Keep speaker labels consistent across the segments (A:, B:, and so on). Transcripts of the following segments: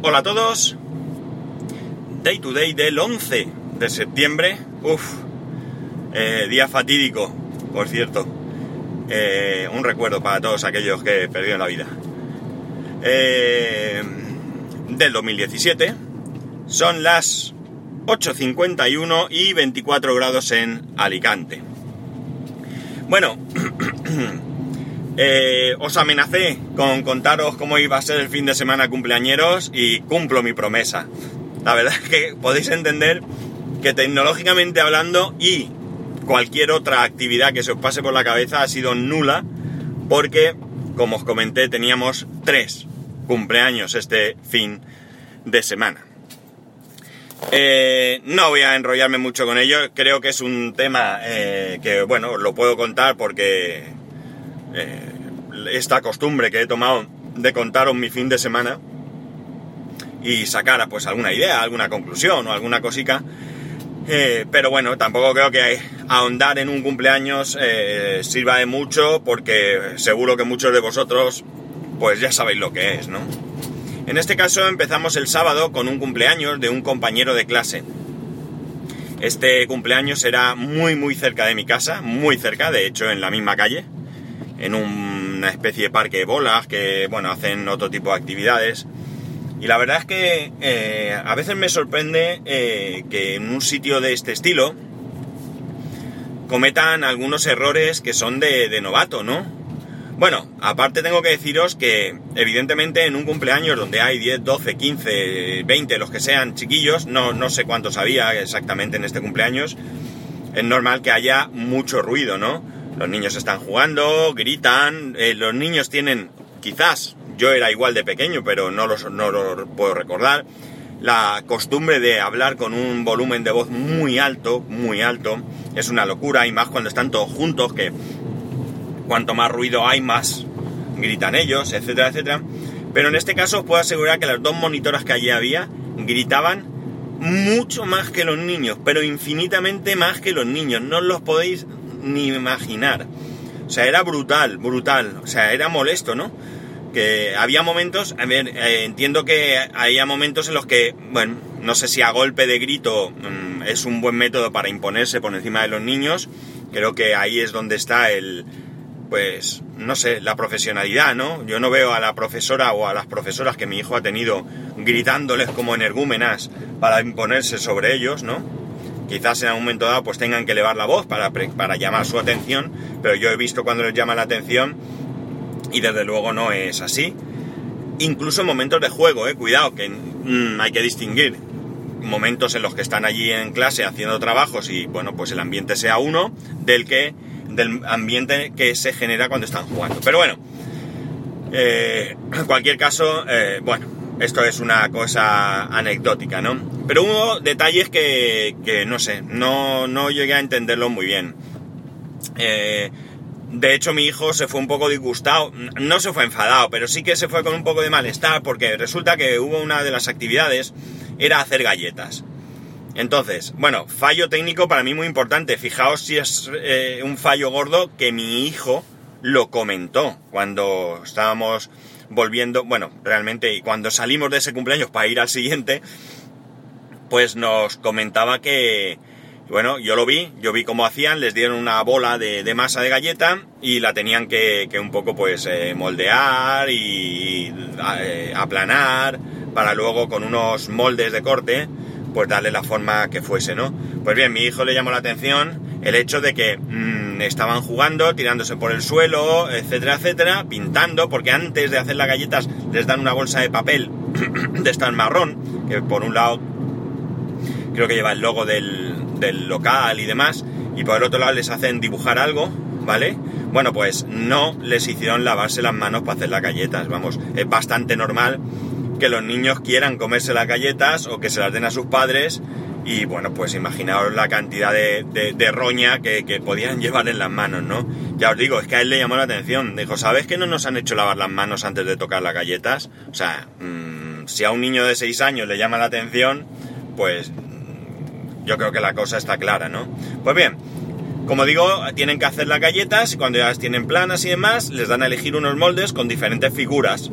A: Hola a todos. Day to day del 11 de septiembre. Uf. Eh, día fatídico, por cierto. Eh, un recuerdo para todos aquellos que perdieron la vida. Eh, del 2017. Son las 8.51 y 24 grados en Alicante. Bueno, Eh, os amenacé con contaros cómo iba a ser el fin de semana cumpleañeros y cumplo mi promesa. La verdad es que podéis entender que tecnológicamente hablando y cualquier otra actividad que se os pase por la cabeza ha sido nula porque, como os comenté, teníamos tres cumpleaños este fin de semana. Eh, no voy a enrollarme mucho con ello, creo que es un tema eh, que, bueno, lo puedo contar porque eh, esta costumbre que he tomado de contaros mi fin de semana y sacar pues alguna idea, alguna conclusión o alguna cosica. Eh, pero bueno, tampoco creo que ahondar en un cumpleaños eh, sirva de mucho porque seguro que muchos de vosotros pues ya sabéis lo que es, ¿no? En este caso empezamos el sábado con un cumpleaños de un compañero de clase. Este cumpleaños era muy muy cerca de mi casa, muy cerca, de hecho en la misma calle en una especie de parque de bolas que, bueno, hacen otro tipo de actividades. Y la verdad es que eh, a veces me sorprende eh, que en un sitio de este estilo cometan algunos errores que son de, novato, ¿no? Bueno, aparte tengo que deciros que evidentemente en un cumpleaños donde hay 10, 12, 15, 20, los que sean chiquillos, no, no sé cuántos había exactamente en este cumpleaños, es normal que haya mucho ruido, ¿no? Los niños están jugando, gritan, eh, los niños tienen, quizás, yo era igual de pequeño, pero no, no lo puedo recordar, la costumbre de hablar con un volumen de voz muy alto, muy alto, es una locura, y más cuando están todos juntos, que cuanto más ruido hay, más gritan ellos, etcétera, etcétera. Pero en este caso os puedo asegurar que las dos monitoras que allí había gritaban mucho más que los niños, pero infinitamente más que los niños. No os los podéis ni imaginar. O sea, era brutal, brutal. O sea, era molesto, ¿no? Que había momentos, a ver, eh, entiendo que había momentos en los que, bueno, no sé si a golpe de grito mm, es un buen método para imponerse por encima de los niños. Creo que ahí es donde está el, pues, no sé, la profesionalidad, ¿no? Yo no veo a la profesora o a las profesoras que mi hijo ha tenido gritándoles como energúmenas para imponerse sobre ellos, ¿no? Quizás en algún momento dado pues tengan que elevar la voz para, para llamar su atención, pero yo he visto cuando les llama la atención y desde luego no es así. Incluso en momentos de juego, eh, cuidado, que mm, hay que distinguir momentos en los que están allí en clase haciendo trabajos y bueno, pues el ambiente sea uno del que del ambiente que se genera cuando están jugando. Pero bueno, eh, en cualquier caso, eh, bueno, esto es una cosa anecdótica, ¿no? Pero hubo detalles que, no sé, no, no llegué a entenderlo muy bien. Eh, de hecho, mi hijo se fue un poco disgustado, no se fue enfadado, pero sí que se fue con un poco de malestar porque resulta que hubo una de las actividades, era hacer galletas. Entonces, bueno, fallo técnico para mí muy importante. Fijaos si es eh, un fallo gordo que mi hijo lo comentó cuando estábamos volviendo, bueno, realmente cuando salimos de ese cumpleaños para ir al siguiente, pues nos comentaba que, bueno, yo lo vi, yo vi cómo hacían, les dieron una bola de, masa de galleta y la tenían que, un poco pues eh, moldear y eh, aplanar para luego con unos moldes de corte pues darle la forma que fuese, ¿no? Pues bien, mi hijo le llamó la atención el hecho de que mm, estaban jugando, tirándose por el suelo, etcétera, etcétera, pintando, porque antes de hacer las galletas les dan una bolsa de papel de esta marrón, que por un lado creo que lleva el logo del, del local y demás, y por el otro lado les hacen dibujar algo, ¿vale? Bueno, pues no les hicieron lavarse las manos para hacer las galletas, vamos, es bastante normal que los niños quieran comerse las galletas o que se las den a sus padres y bueno, pues imaginaos la cantidad de, roña que, podían llevar en las manos, ¿no? Ya os digo, es que a él le llamó la atención. Dijo, ¿sabes que no nos han hecho lavar las manos antes de tocar las galletas? O sea, mm, si a un niño de 6 años le llama la atención, pues mm, yo creo que la cosa está clara, ¿no? Pues bien, como digo, tienen que hacer las galletas y cuando ya las tienen planas y demás, les dan a elegir unos moldes con diferentes figuras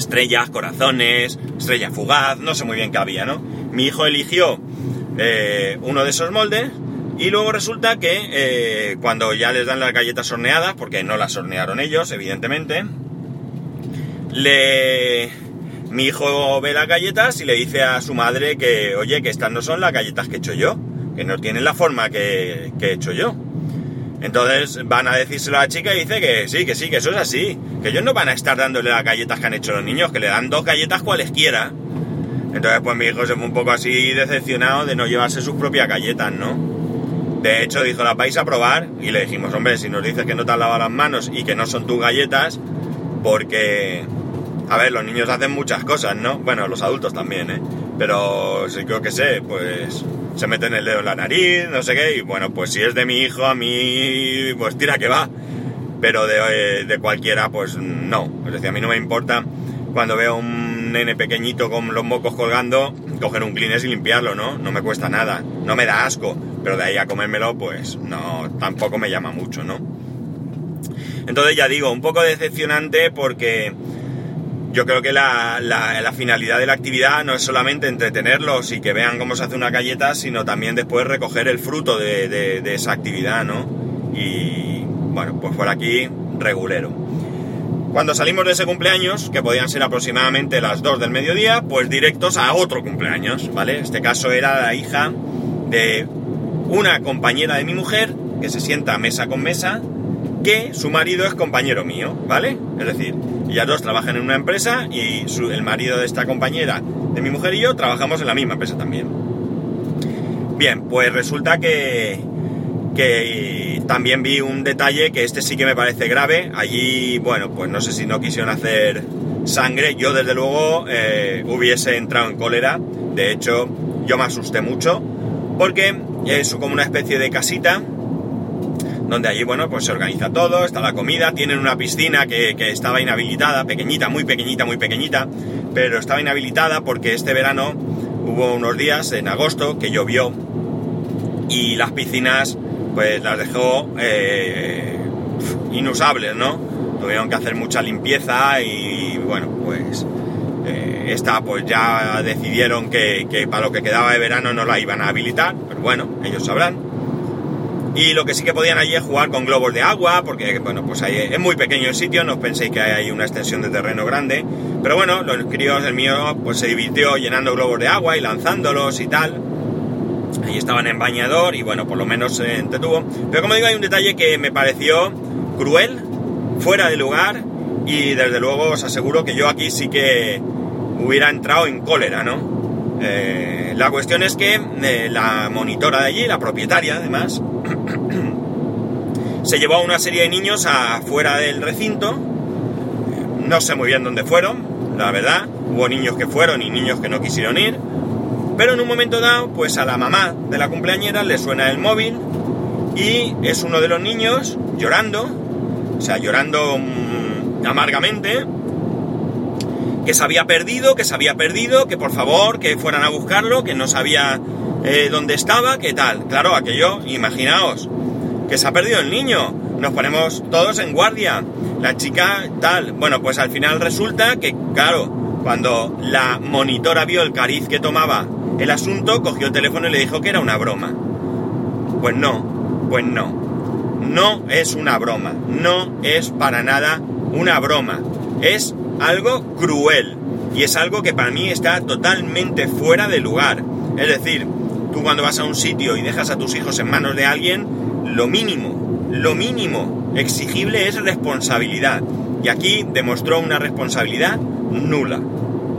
A: estrellas, corazones, estrella fugaz, no sé muy bien qué había, ¿no? Mi hijo eligió eh, uno de esos moldes y luego resulta que eh, cuando ya les dan las galletas horneadas, porque no las hornearon ellos, evidentemente, le... Mi hijo ve las galletas y le dice a su madre que, oye, que estas no son las galletas que he hecho yo, que no tienen la forma que, que he hecho yo. Entonces van a decírselo a la chica y dice que sí, que sí, que eso es así. Que ellos no van a estar dándole las galletas que han hecho los niños, que le dan dos galletas cualesquiera. Entonces pues mi hijo se fue un poco así decepcionado de no llevarse sus propias galletas, ¿no? De hecho dijo, las vais a probar y le dijimos, hombre, si nos dices que no te has lavado las manos y que no son tus galletas, porque... A ver, los niños hacen muchas cosas, ¿no? Bueno, los adultos también, ¿eh? Pero sí creo que sé, pues se meten el dedo en la nariz, no sé qué, y bueno, pues si es de mi hijo, a mí, pues tira que va. Pero de, de cualquiera, pues no. Es decir, a mí no me importa cuando veo un nene pequeñito con los mocos colgando, coger un Kleenex y limpiarlo, ¿no? No me cuesta nada, no me da asco, pero de ahí a comérmelo, pues no, tampoco me llama mucho, ¿no? Entonces ya digo, un poco decepcionante porque yo creo que la, la, finalidad de la actividad no es solamente entretenerlos y que vean cómo se hace una galleta, sino también después recoger el fruto de, de, esa actividad, ¿no? Y bueno, pues por aquí regulero. Cuando salimos de ese cumpleaños, que podían ser aproximadamente las 2 del mediodía, pues directos a otro cumpleaños, ¿vale? Este caso era la hija de una compañera de mi mujer, que se sienta mesa con mesa, que su marido es compañero mío, ¿vale? Es decir, ellas dos trabajan en una empresa y el marido de esta compañera, de mi mujer y yo, trabajamos en la misma empresa también. Bien, pues resulta que, que también vi un detalle que este sí que me parece grave. Allí, bueno, pues no sé si no quisieron hacer sangre. Yo desde luego eh, hubiese entrado en cólera. De hecho, yo me asusté mucho porque es como una especie de casita donde allí, bueno, pues se organiza todo, está la comida, tienen una piscina que, estaba inhabilitada, pequeñita, muy pequeñita, muy pequeñita, pero estaba inhabilitada porque este verano hubo unos días, en agosto, que llovió y las piscinas, pues las dejó eh, inusables, ¿no? Tuvieron que hacer mucha limpieza y, bueno, pues eh, esta pues ya decidieron que, que para lo que quedaba de verano no la iban a habilitar, pero bueno, ellos sabrán. Y lo que sí que podían allí es jugar con globos de agua, porque bueno, pues ahí es muy pequeño el sitio, no penséis que hay una extensión de terreno grande. Pero bueno, los críos, el mío, pues se divirtió llenando globos de agua y lanzándolos y tal. Ahí estaban en bañador y bueno, por lo menos se entretuvo. Pero como digo, hay un detalle que me pareció cruel, fuera de lugar, y desde luego os aseguro que yo aquí sí que hubiera entrado en cólera, ¿no? Eh, la cuestión es que eh, la monitora de allí, la propietaria además, se llevó a una serie de niños afuera del recinto. No sé muy bien dónde fueron, la verdad. Hubo niños que fueron y niños que no quisieron ir. Pero en un momento dado, pues a la mamá de la cumpleañera le suena el móvil y es uno de los niños llorando, o sea, llorando mm, amargamente, que se había perdido, que se había perdido, que por favor, que fueran a buscarlo, que no sabía eh, dónde estaba, qué tal. Claro, aquello, imaginaos, que se ha perdido el niño. Nos ponemos todos en guardia. La chica tal. Bueno, pues al final resulta que, claro, cuando la monitora vio el cariz que tomaba el asunto, cogió el teléfono y le dijo que era una broma. Pues no, pues no. No es una broma. No es para nada una broma. Es algo cruel. Y es algo que para mí está totalmente fuera de lugar. Es decir, Tú cuando vas a un sitio y dejas a tus hijos en manos de alguien, lo mínimo, lo mínimo exigible es responsabilidad. Y aquí demostró una responsabilidad nula.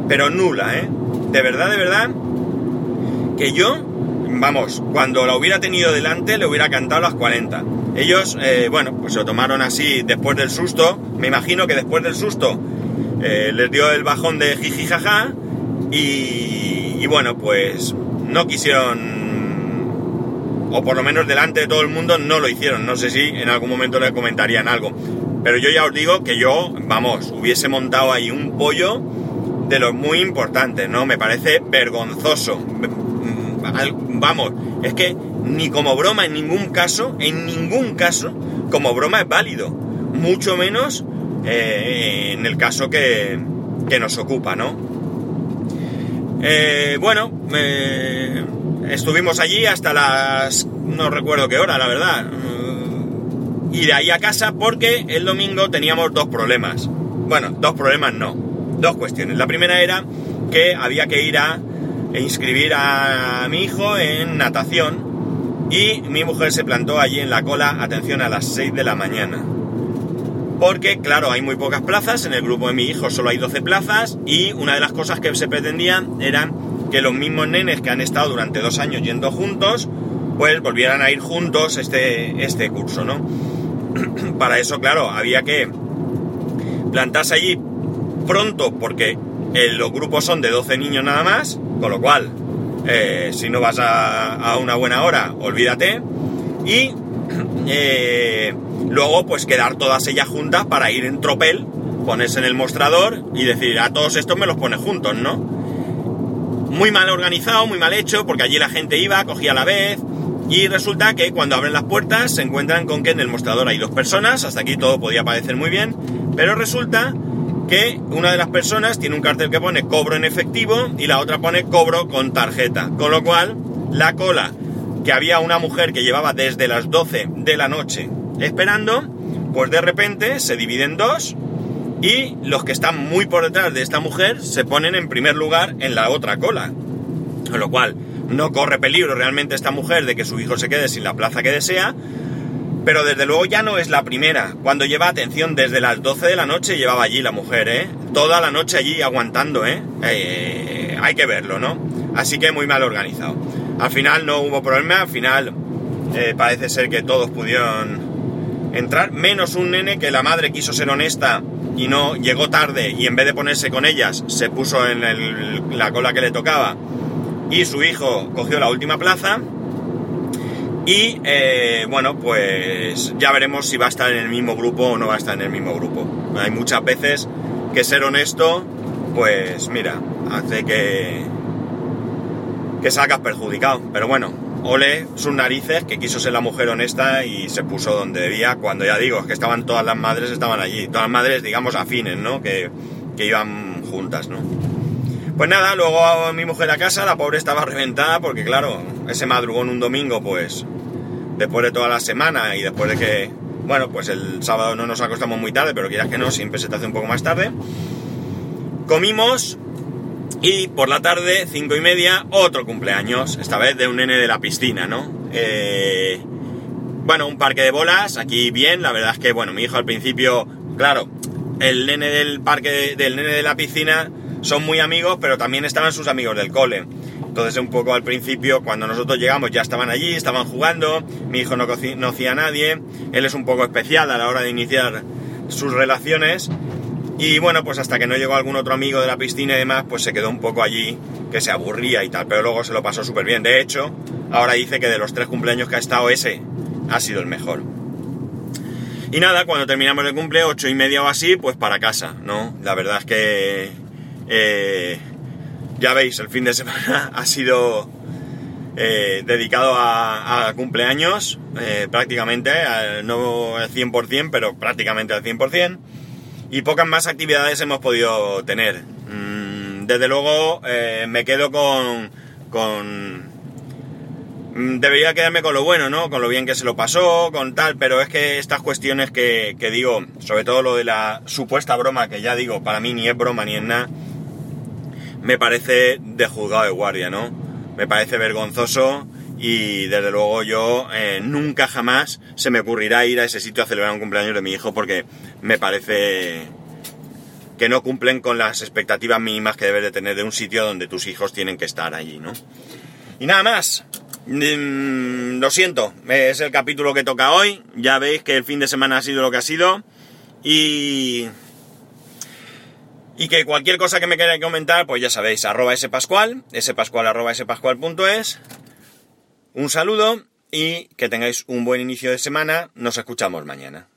A: Pero nula, ¿eh? De verdad, de verdad, que yo, vamos, cuando la hubiera tenido delante le hubiera cantado las 40. Ellos, eh, bueno, pues se lo tomaron así después del susto. Me imagino que después del susto eh, les dio el bajón de jiji jaja. Y, y bueno, pues no quisieron, o por lo menos delante de todo el mundo, no lo hicieron. No sé si en algún momento le comentarían algo. Pero yo ya os digo que yo, vamos, hubiese montado ahí un pollo de los muy importantes, ¿no? Me parece vergonzoso. Vamos, es que ni como broma en ningún caso, en ningún caso, como broma es válido. Mucho menos eh, en el caso que, que nos ocupa, ¿no? Eh, bueno, eh, estuvimos allí hasta las... no recuerdo qué hora, la verdad. Y de ahí a casa porque el domingo teníamos dos problemas. Bueno, dos problemas no. Dos cuestiones. La primera era que había que ir a inscribir a mi hijo en natación y mi mujer se plantó allí en la cola, atención, a las 6 de la mañana. Porque, claro, hay muy pocas plazas, en el grupo de mi hijo solo hay 12 plazas y una de las cosas que se pretendían era que los mismos nenes que han estado durante dos años yendo juntos, pues volvieran a ir juntos este, este curso, ¿no? Para eso, claro, había que plantarse allí pronto porque eh, los grupos son de 12 niños nada más, con lo cual, eh, si no vas a, una buena hora, olvídate. Y eh, luego, pues quedar todas ellas juntas para ir en tropel, ponerse en el mostrador y decir, a todos estos me los pones juntos, ¿no? Muy mal organizado, muy mal hecho, porque allí la gente iba, cogía a la vez, y resulta que cuando abren las puertas se encuentran con que en el mostrador hay dos personas, hasta aquí todo podía parecer muy bien, pero resulta que una de las personas tiene un cartel que pone cobro en efectivo y la otra pone cobro con tarjeta. Con lo cual, la cola que había una mujer que llevaba desde las 12 de la noche esperando, pues de repente se divide en dos y los que están muy por detrás de esta mujer se ponen en primer lugar en la otra cola. Con lo cual, no corre peligro realmente esta mujer de que su hijo se quede sin la plaza que desea, pero desde luego ya no es la primera. Cuando lleva atención, desde las 12 de la noche llevaba allí la mujer, ¿eh? Toda la noche allí aguantando, ¿eh? eh hay que verlo, ¿no? Así que muy mal organizado. Al final no hubo problema, al final eh, parece ser que todos pudieron entrar, menos un nene que la madre quiso ser honesta y no llegó tarde y en vez de ponerse con ellas se puso en la cola que le tocaba y su hijo cogió la última plaza y eh, bueno, pues ya veremos si va a estar en el mismo grupo o no va a estar en el mismo grupo. Hay muchas veces que ser honesto, pues mira, hace que, que salgas perjudicado. Pero bueno, ole sus narices que quiso ser la mujer honesta y se puso donde debía, cuando ya digo, es que estaban todas las madres, estaban allí. Todas las madres, digamos, afines, ¿no? Que, que iban juntas, ¿no? Pues nada, luego a mi mujer a casa, la pobre estaba reventada porque claro, ese madrugón un domingo, pues después de toda la semana y después de que, bueno, pues el sábado no nos acostamos muy tarde, pero quieras que no, siempre se te hace un poco más tarde. Comimos y por la tarde, cinco y media, otro cumpleaños, esta vez de un nene de la piscina, ¿no? Eh, bueno, un parque de bolas, aquí bien, la verdad es que, bueno, mi hijo al principio, claro, el nene del parque, del nene de la piscina, son muy amigos, pero también estaban sus amigos del cole. Entonces un poco al principio, cuando nosotros llegamos, ya estaban allí, estaban jugando, mi hijo no conocía a nadie, él es un poco especial a la hora de iniciar sus relaciones. Y bueno, pues hasta que no llegó algún otro amigo de la piscina y demás, pues se quedó un poco allí, que se aburría y tal, pero luego se lo pasó súper bien. De hecho, ahora dice que de los tres cumpleaños que ha estado ese, ha sido el mejor. Y nada, cuando terminamos el cumple, ocho y media o así, pues para casa, ¿no? La verdad es que eh, ya veis, el fin de semana ha sido eh, dedicado a, cumpleaños, eh, prácticamente, no al 100%, pero prácticamente al 100%, y pocas más actividades hemos podido tener. Mm, desde luego me quedo con, con... Mm, debería quedarme con lo bueno, ¿no? Con lo bien que se lo pasó, con tal, pero es que estas cuestiones que, que digo, sobre todo lo de la supuesta broma, que ya digo, para mí ni es broma ni es nada, me parece de juzgado de guardia, ¿no? Me parece vergonzoso y desde luego yo eh, nunca jamás se me ocurrirá ir a ese sitio a celebrar un cumpleaños de mi hijo porque me parece que no cumplen con las expectativas mínimas que debes de tener de un sitio donde tus hijos tienen que estar allí, ¿no? Y nada más. Mm, lo siento, es el capítulo que toca hoy. Ya veis que el fin de semana ha sido lo que ha sido. Y y que cualquier cosa que me queráis comentar, pues ya sabéis, arroba spascual, spascual arroba spascual.es. Un saludo y que tengáis un buen inicio de semana. Nos escuchamos mañana.